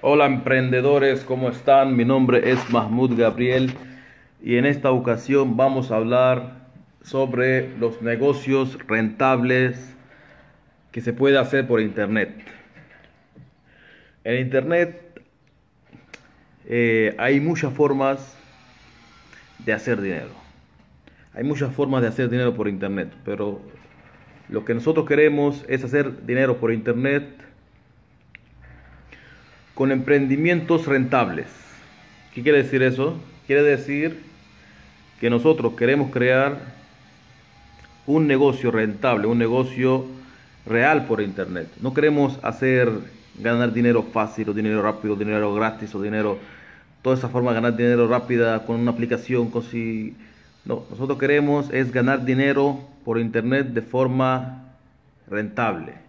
Hola emprendedores, ¿cómo están? Mi nombre es Mahmoud Gabriel y en esta ocasión vamos a hablar sobre los negocios rentables que se puede hacer por internet. En internet eh, hay muchas formas de hacer dinero. Hay muchas formas de hacer dinero por internet, pero lo que nosotros queremos es hacer dinero por internet con emprendimientos rentables. ¿Qué quiere decir eso? Quiere decir que nosotros queremos crear un negocio rentable, un negocio real por internet. No queremos hacer ganar dinero fácil o dinero rápido, dinero gratis o dinero toda esa forma de ganar dinero rápida con una aplicación, con si no, nosotros queremos es ganar dinero por internet de forma rentable.